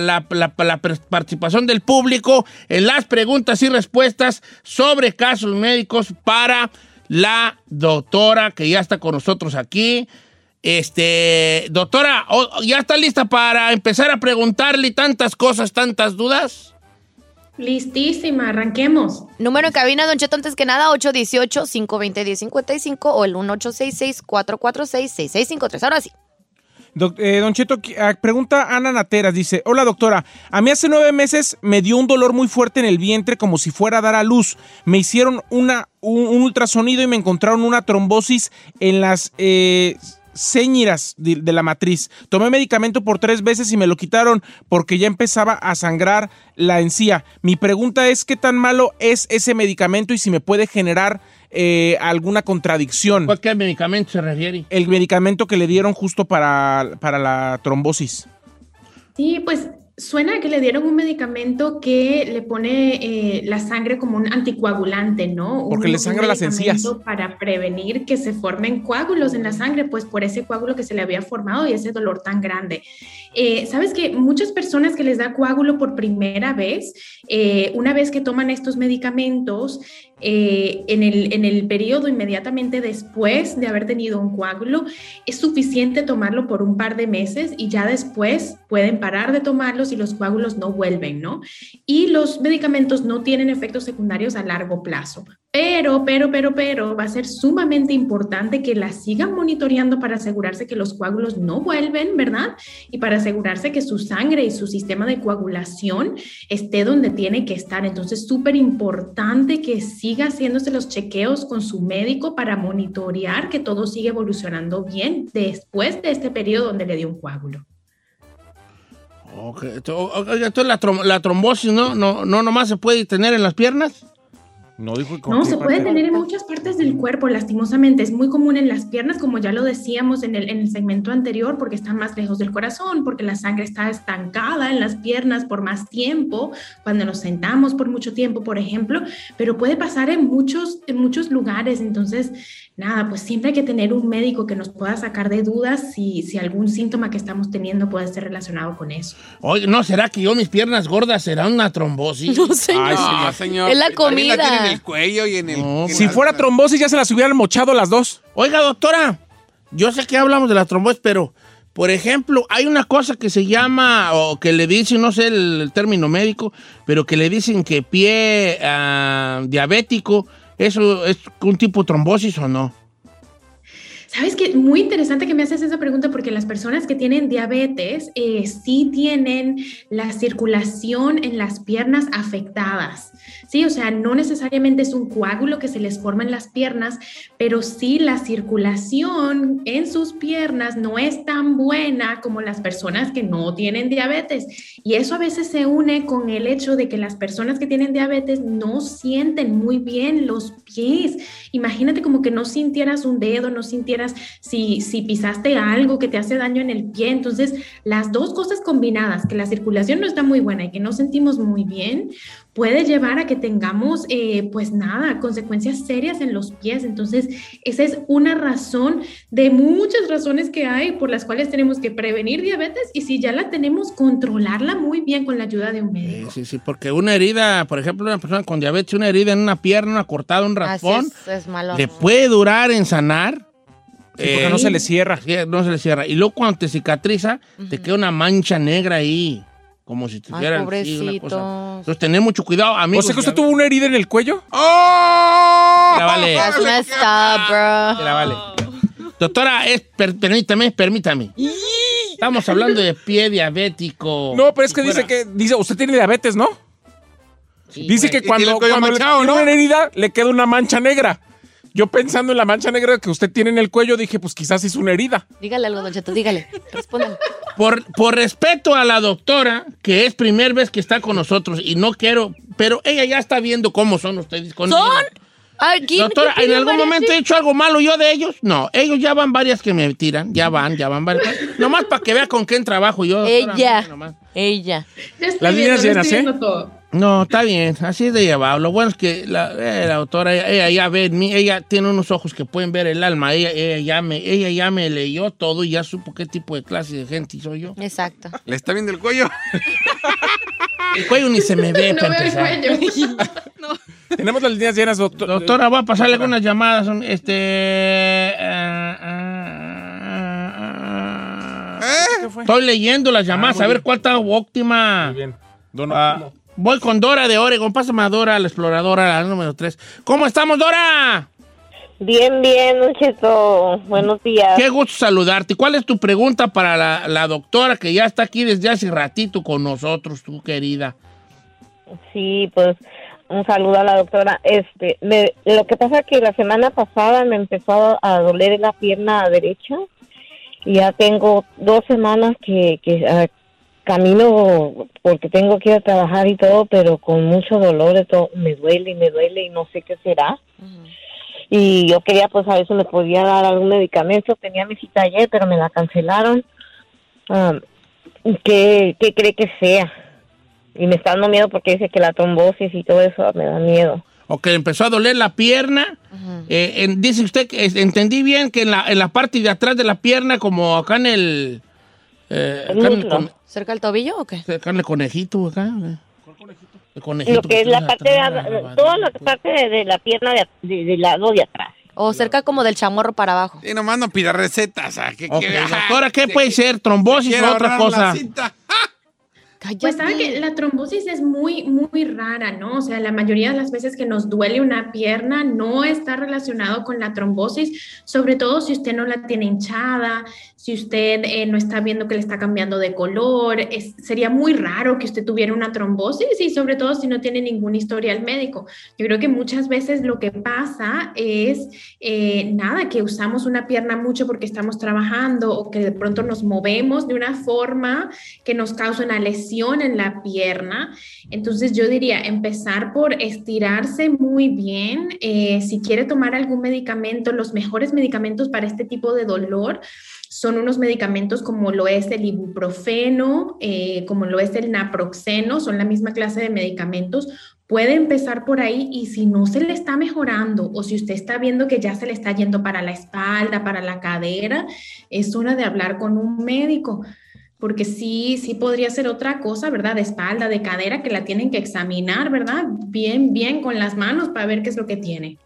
la participación del público en las preguntas y respuestas sobre casos médicos para la doctora que ya está con nosotros aquí. Este, doctora, ¿o- ¿ya está lista para empezar a preguntarle tantas cosas, tantas dudas? Listísima, arranquemos. Número en cabina, Don Cheto, antes que nada, 818-520-1055 o el 1866-446-6653. Ahora sí. Eh, don Cheto, ah, pregunta Ana Nateras, dice, hola doctora, a mí hace nueve meses me dio un dolor muy fuerte en el vientre como si fuera a dar a luz. Me hicieron una, un, ultrasonido y me encontraron una trombosis en las eh, céñiras de, de la matriz. Tomé medicamento por tres veces y me lo quitaron porque ya empezaba a sangrar la encía. Mi pregunta es, ¿qué tan malo es ese medicamento y si me puede generar eh, alguna contradicción? ¿Cuál qué medicamento se refiere? El medicamento que le dieron justo para, para la trombosis. Sí, pues Suena que le dieron un medicamento que le pone eh, la sangre como un anticoagulante, ¿no? Porque Un- le un sangra las encías. Para prevenir que se formen coágulos en la sangre, pues por ese coágulo que se le había formado y ese dolor tan grande. Eh, Sabes que muchas personas que les da coágulo por primera vez, eh, una vez que toman estos medicamentos, eh, en, el, en el periodo inmediatamente después de haber tenido un coágulo, es suficiente tomarlo por un par de meses y ya después pueden parar de tomarlos y los coágulos no vuelven, ¿no? Y los medicamentos no tienen efectos secundarios a largo plazo. Pero, pero, pero, pero, va a ser sumamente importante que la sigan monitoreando para asegurarse que los coágulos no vuelven, ¿verdad? Y para asegurarse que su sangre y su sistema de coagulación esté donde tiene que estar. Entonces, súper importante que siga haciéndose los chequeos con su médico para monitorear que todo sigue evolucionando bien después de este periodo donde le dio un coágulo. Ok, ento- o- Oiga, entonces la, trom- la trombosis no, no, no nomás se puede tener en las piernas. No dijo No, se puede tener en muchas partes del cuerpo, lastimosamente. Es muy común en las piernas, como ya lo decíamos en el, en el segmento anterior, porque está más lejos del corazón, porque la sangre está estancada en las piernas por más tiempo, cuando nos sentamos por mucho tiempo, por ejemplo, pero puede pasar en muchos, en muchos lugares. Entonces, nada, pues siempre hay que tener un médico que nos pueda sacar de dudas si, si algún síntoma que estamos teniendo puede ser relacionado con eso. Oye, ¿no será que yo mis piernas gordas serán una trombosis? [laughs] No, señor. Ay, señor, señor. Es la También la tiene comida. en el cuello y en el. en Si la- fuera trombosis ya se las hubieran mochado las dos. Oiga, doctora, yo sé que hablamos de la trombosis, pero, por ejemplo, hay una cosa que se llama, o que le dicen, no sé el, el término médico, pero que le dicen que pie ah, diabético, ¿eso es un tipo de trombosis o no? Sabes que muy interesante que me haces esa pregunta porque las personas que tienen diabetes eh, sí tienen la circulación en las piernas afectadas. Sí, o sea, no necesariamente es un coágulo que se les forma en las piernas, pero sí la circulación en sus piernas no es tan buena como las personas que no tienen diabetes. Y eso a veces se une con el hecho de que las personas que tienen diabetes no sienten muy bien los pies. Imagínate como que no sintieras un dedo, no sintieras si, si pisaste algo que te hace daño en el pie. Entonces, las dos cosas combinadas, que la circulación no está muy buena y que no sentimos muy bien, puede llevar a que tengamos, eh, pues nada, consecuencias serias en los pies. Entonces, esa es una razón de muchas razones que hay por las cuales tenemos que prevenir diabetes y si ya la tenemos, controlarla muy bien con la ayuda de un médico. Sí, sí, porque una herida, por ejemplo, una persona con diabetes, una herida en una pierna, una cortada, un raspón, es, es malo. le puede durar en sanar. Sí, porque no se le cierra. sí, No se le cierra. Y luego cuando te cicatriza, te queda una mancha negra ahí. Como si Ay, tuviera una cosa. Entonces, tener mucho cuidado, O amigos. sea que usted tuvo una herida en el cuello. ¡Oh! Ya vale. That's messed up, bro. Ya vale. Doctora, es, per- permítame, permítame. Estamos hablando de pie diabético. No, pero es que Si dice que dice usted tiene diabetes, ¿no? Sí, Dice que cuando, cuando le manchado, ¿no? una herida le queda una mancha negra. Yo pensando en la mancha negra que usted tiene en el cuello dije, pues quizás es una herida. Dígale algo, Don Cheto, dígale. Respóndale. Por, por respeto a la doctora, que es primera vez que está con nosotros y no quiero, pero ella ya está viendo cómo son ustedes conmigo. ¿Son? Ay, ¿quién- Doctora, ¿en algún momento he hecho algo malo yo de ellos? No, ellos ya van varias que me tiran, ya van, ya van varias. Nomás para que vea con quién trabajo yo. doctora, Ella. Ella. Las líneas llenas, ¿eh? todo. No, está bien, así es de llevado. Lo bueno es que la, eh, la doctora, ella, ella ya ve en mí, ella tiene unos ojos que pueden ver el alma, ella, ella, ya me, ella ya me leyó todo y ya supo qué tipo de clase de gente soy yo. Exacto. ¿Le está viendo el cuello? [laughs] El cuello ni se me ve, [laughs] No para veo el cuello. [laughs] Tenemos las líneas llenas, doctor. Doctora, voy a pasarle algunas llamadas. Este. ah, ah, ah, ¿Eh? fue? Estoy leyendo las llamadas, muy a ver bien. cuál está óptima. Muy bien. Don Ah, Óptimo. Voy con Dora de Oregon. Pásame a Dora, la exploradora, la número 3. ¿Cómo estamos, Dora? Bien, bien, Don Cheto. Buenos días. Qué gusto saludarte. ¿Cuál es tu pregunta para la, la doctora que ya está aquí desde hace ratito con nosotros, tu querida? Sí, pues un saludo a la doctora. Este, me- lo que pasa es que la semana pasada me empezó a doler la pierna derecha y ya tengo dos semanas que, que camino porque tengo que ir a trabajar y todo, pero con mucho dolor, todo, me duele y me duele y no sé qué será. Y yo quería pues a ver si me podía dar algún medicamento. Tenía mi cita ayer, pero me la cancelaron. ¿Qué, qué cree que sea? Y me está dando miedo porque dice que la trombosis y todo eso me da miedo. O que le empezó a doler la pierna. Eh, en- dice usted que es- entendí bien que en la, en la parte de atrás de la pierna, como acá en el. Eh, con- ¿Cerca del tobillo o qué? el conejito, acá. eh. El conejito Lo que es la parte de, atrás, a- toda la parte de, de la pierna de, de- del lado de atrás. O cerca como del chamorro para abajo. Y nomás no pida recetas. ¿a qué- Ok, qué- doctora, ¿qué puede ser? ¿Trombosis o otra ahorrar la cosa? cinta. Pues sabe que la trombosis es muy, muy rara, ¿no? O sea, la mayoría de las veces que nos duele una pierna no está relacionado con la trombosis, sobre todo si usted no la tiene hinchada, si usted eh, no está viendo que le está cambiando de color, es- sería muy raro que usted tuviera una trombosis y sobre todo si no tiene ningún historial médico. Yo creo que muchas veces lo que pasa es, eh, nada, que usamos una pierna mucho porque estamos trabajando o que de pronto nos movemos de una forma que nos causa una lesión en la pierna. Entonces yo diría empezar por estirarse muy bien. Eh, si quiere tomar algún medicamento, los mejores medicamentos para este tipo de dolor son unos medicamentos como lo es el ibuprofeno, eh, como lo es el naproxeno, son la misma clase de medicamentos. Puede empezar por ahí y si no se le está mejorando o si usted está viendo que ya se le está yendo para la espalda, para la cadera, es hora de hablar con un médico porque sí, sí podría ser otra cosa, ¿verdad? De espalda, de cadera, que la tienen que examinar, ¿verdad? Bien, bien con las manos para ver qué es lo que tiene.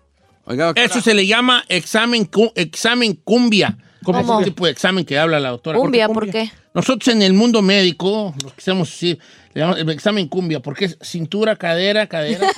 Eso se le llama examen, examen cumbia. ¿Cómo? Es el tipo de examen que habla la doctora. Cumbia, ¿por qué? Nosotros en el mundo médico, lo que hacemos decir, le llamamos el examen cumbia, porque es cintura, cadera, cadera. [laughs]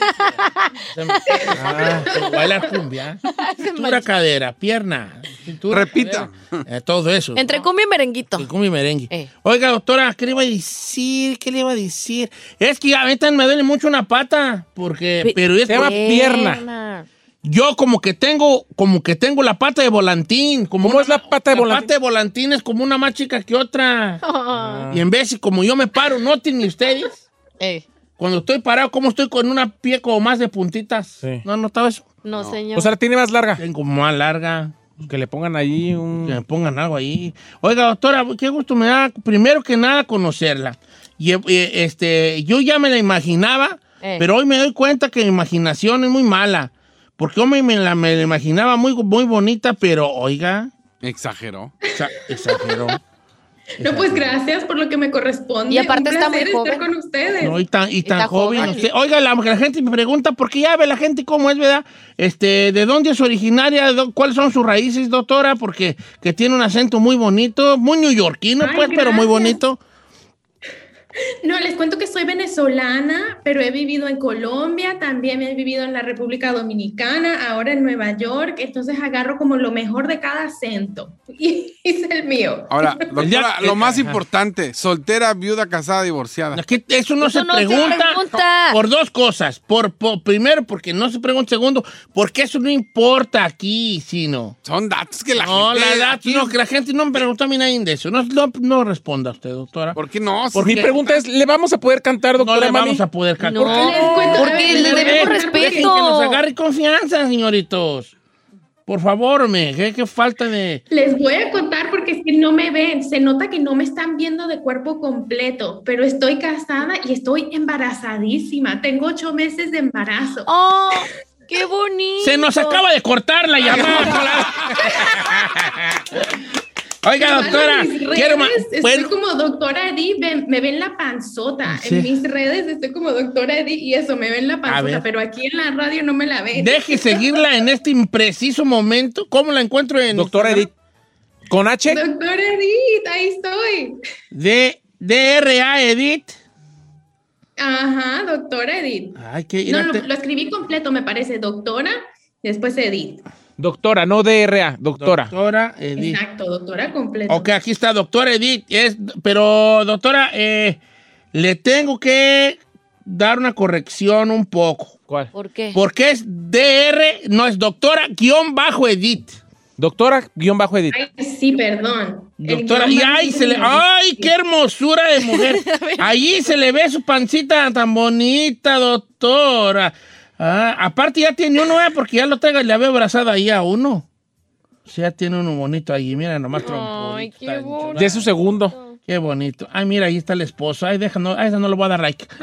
ah, bailar cumbia. [laughs] Cintura, cadera, pierna. Cintura, Repita. cadera, eh, todo eso. Entre cumbia y merenguito. Cumbia y merengue. Eh. Oiga, doctora, ¿qué le iba a decir? ¿Qué le iba a decir? Es que a mí también me duele mucho una pata, porque, pero es Se llama pierna. Yo como que tengo, como que tengo la pata de volantín. Como ¿Cómo es la pata de La volantín? pata de volantín es como una más chica que otra. Y en vez, como yo me paro, noten ustedes. Eh, Cuando estoy parado, como estoy con una pie como más de puntitas. Sí. ¿No han notado eso? no, señor. O sea, la tiene más larga. Tengo más larga. Que le pongan ahí Que un... me pongan algo ahí. Oiga, doctora, qué gusto me da, primero que nada, conocerla. Y, eh, este, yo ya me la imaginaba, Eh. pero hoy me doy cuenta que mi imaginación es muy mala. Porque yo me, me la, me la imaginaba muy, muy bonita, pero, oiga, Exageró. exa- exageró. [laughs] No, pues gracias por lo que me corresponde. Y aparte Un está muy joven. estar con ustedes. No, y tan, y tan joven. joven. usted. Oiga, la, la gente me pregunta, porque ya ve la gente cómo es, ¿verdad? Este, ¿De dónde es originaria? Do- ¿Cuáles son sus raíces, doctora? Porque que tiene un acento muy bonito, muy neoyorquino, Ay, pues, pero muy bonito. No, les cuento que soy venezolana, pero he vivido en Colombia, también he vivido en la República Dominicana, ahora en Nueva York, entonces agarro como lo mejor de cada acento [laughs] y es el mío. Ahora, [laughs] doctora, lo más importante, soltera, viuda, casada, divorciada. Eso no, Eso se, no se pregunta pregunta. por dos cosas. Por, por- primero, porque no se pregunta. Segundo, porque eso no importa aquí, sino. Son datos que la no, gente... la edad, aquí- no, que la gente no me pregunta a mí nadie de eso. No, no, no responda usted, doctora. ¿Por qué no? ¿Por Mi qué? Pregunta es, ¿le vamos a poder cantar, no doctora le Mami? vamos a poder cantar. No, Les cuento- porque ver, le debemos respeto. Dejen que nos agarre confianza, señoritos. Por favor, me, qué, qué falta de... Les voy a contar porque es que no me ven, se nota que no me están viendo de cuerpo completo, pero estoy casada y estoy embarazadísima, tengo ocho meses de embarazo. ¡Oh! ¡Qué bonito! Se nos acaba de cortar la llamada. [laughs] Oiga, doctora, en mis redes quiero ma- estoy bueno, como doctora Edith, ven- me ven la panzota. Sí. En mis redes estoy como doctora Edith y eso, me ven la panzota, pero aquí en la radio no me la ven. deje seguirla en este impreciso momento. ¿Cómo la encuentro en Doctora? Edith. ¿Con H? Doctora Edith, ahí estoy. De DRA Edith. Ajá, doctora Edith. Ay, que No, lo escribí completo, me parece, doctora, después Edith. Doctora, no DRA, doctora. Doctora Edith. Exacto, doctora completo. Ok, aquí está, doctora Edith. Es, pero, doctora, eh, le tengo que dar una corrección un poco. ¿Cuál? ¿Por qué? Porque es DR, no es doctora guion bajo Edith. Doctora, guion bajo Edith. Ay, sí, perdón. Doctora, y ay, se le, Edith. ay, qué hermosura de mujer. [laughs] Allí se le ve su pancita tan bonita, doctora. Ah, aparte ya tiene uno, ¿eh? porque ya lo traigo, le había abrazado ahí a uno. O sea, tiene uno bonito ahí, mira, nomás Ay, trompudito, qué bonito. Ya es su segundo. Qué bonito. Ay, mira, ahí está el esposo. Ay, deja, no, a esa no le voy a dar like. [laughs]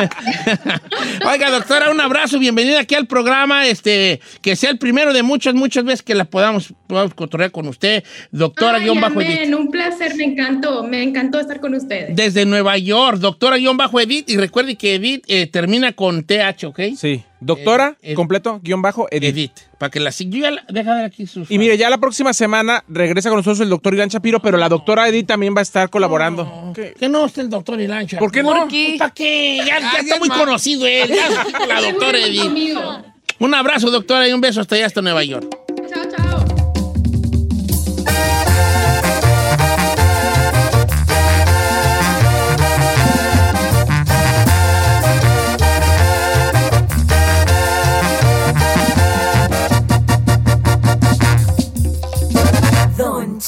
[laughs] Oiga, doctora, un abrazo, bienvenida aquí al programa. Este, que sea el primero de muchas, muchas veces que la podamos, podamos cotorrear con usted, doctora Ay, guion bajo Edith. un placer, me encantó, me encantó estar con ustedes. Desde Nueva York, doctora guion bajo Edith. Y recuerde que Edith eh, termina con TH, ¿ok? Sí. Doctora, completo, guion bajo, Edith. Para que la siga. Yo ya la- deja ver aquí sus. Y mire, ya la próxima semana regresa con nosotros el doctor Irán Chapiro, pero la doctora Edith también va a estar colaborando. Que no esté el doctor Ilancha. ¿Por qué no? ¿Para qué? Ya, ya está muy conocido él. Ya está [laughs] la doctora Edith. Un abrazo, doctora, y un beso hasta allá, hasta Nueva York.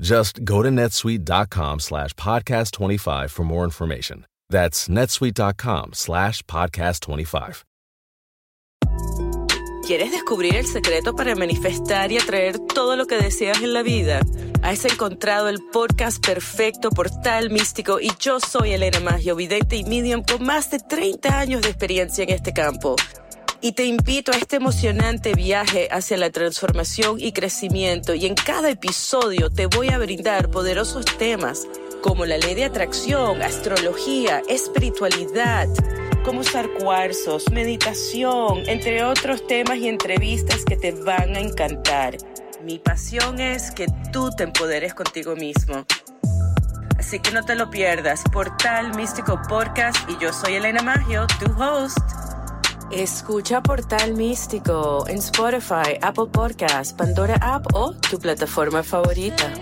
Just go to netsuite.com slash podcast 25 for more information. That's netsuite.com slash podcast 25. ¿Quieres descubrir el secreto para manifestar y atraer todo lo que deseas en la vida? Has encontrado el podcast perfecto, portal místico, y yo soy Elena Maggio, vidente y medium con más de 30 años de experiencia en este campo. Y te invito a este emocionante viaje hacia la transformación y crecimiento. Y en cada episodio te voy a brindar poderosos temas como la ley de atracción, astrología, espiritualidad, cómo usar cuarzos, meditación, entre otros temas y entrevistas que te van a encantar. Mi pasión es que tú te empoderes contigo mismo. Así que no te lo pierdas. Portal Místico Podcast y yo soy Elena Maggio, tu host. Escucha Portal Místico en Spotify, Apple Podcast, Pandora App o tu plataforma favorita.